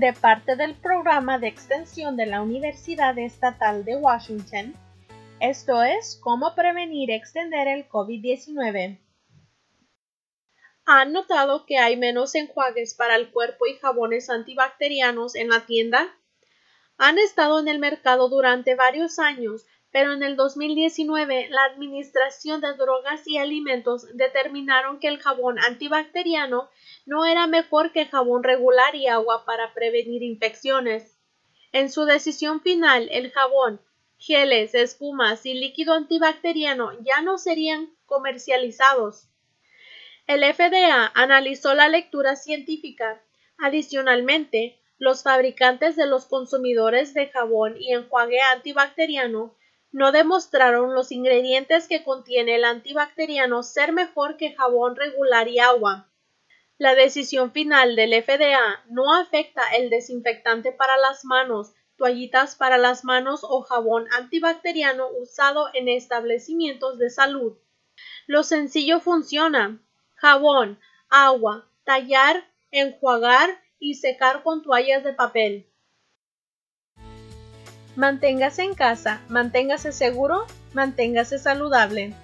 de parte del programa de extensión de la Universidad Estatal de Washington. Esto es cómo prevenir y extender el COVID-19. ¿Han notado que hay menos enjuagues para el cuerpo y jabones antibacterianos en la tienda? Han estado en el mercado durante varios años, pero en el 2019 la Administración de Drogas y Alimentos determinaron que el jabón antibacteriano no era mejor que jabón regular y agua para prevenir infecciones. En su decisión final, el jabón, geles, espumas y líquido antibacteriano ya no serían comercializados. El FDA analizó la lectura científica. Adicionalmente, los fabricantes de los consumidores de jabón y enjuague antibacteriano no demostraron los ingredientes que contiene el antibacteriano ser mejor que jabón regular y agua. La decisión final del FDA no afecta el desinfectante para las manos, toallitas para las manos o jabón antibacteriano usado en establecimientos de salud. Lo sencillo funciona. Jabón, agua, tallar, enjuagar y secar con toallas de papel. Manténgase en casa, manténgase seguro, manténgase saludable.